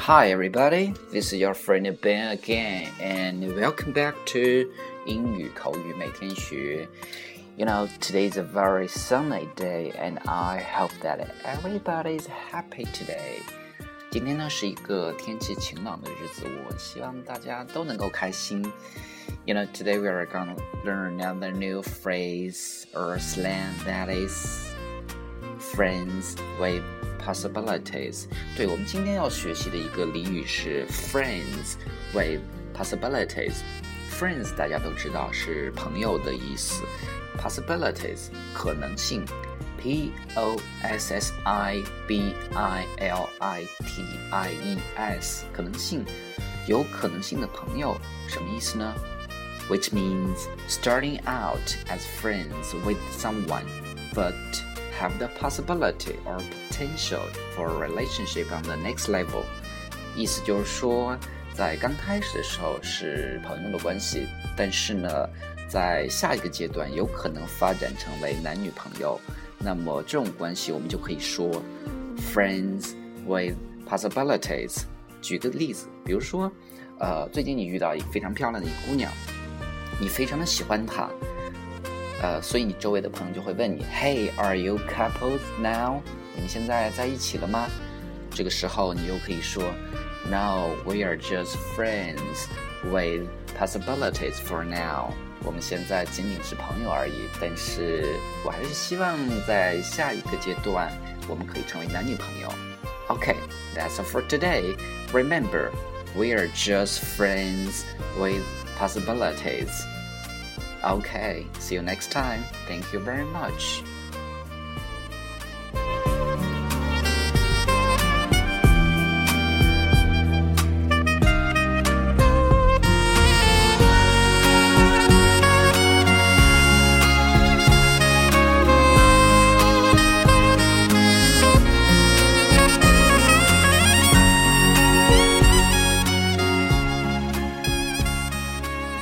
Hi, everybody. This is your friend Ben again, and welcome back to 英语口语每天学。You know, today is a very sunny day, and I hope that everybody is happy today. 今天呢是一个天气晴朗的日子，我希望大家都能够开心。You know, today we are gonna learn another new phrase or slang that is friends with possibilities。对我们今天要学习的一个俚语是 friends with possibilities。friends 大家都知道是朋友的意思，possibilities 可能性，p o s s i b i l i t i e s 可能性，有可能性的朋友，什么意思呢？Which means starting out as friends with someone, but have the possibility or potential for a relationship on the next level。意思就是说，在刚开始的时候是朋友的关系，但是呢，在下一个阶段有可能发展成为男女朋友。那么这种关系我们就可以说 friends with possibilities。举个例子，比如说，呃，最近你遇到一个非常漂亮的一个姑娘，你非常的喜欢她。呃，所以你周围的朋友就会问你，Hey，are you couples now？你们现在在一起了吗？这个时候你又可以说，No，we are just friends with possibilities for now。我们现在仅仅是朋友而已，但是我还是希望在下一个阶段我们可以成为男女朋友。Okay，that's all for today. Remember, we are just friends with possibilities. Okay, see you next time. Thank you very much.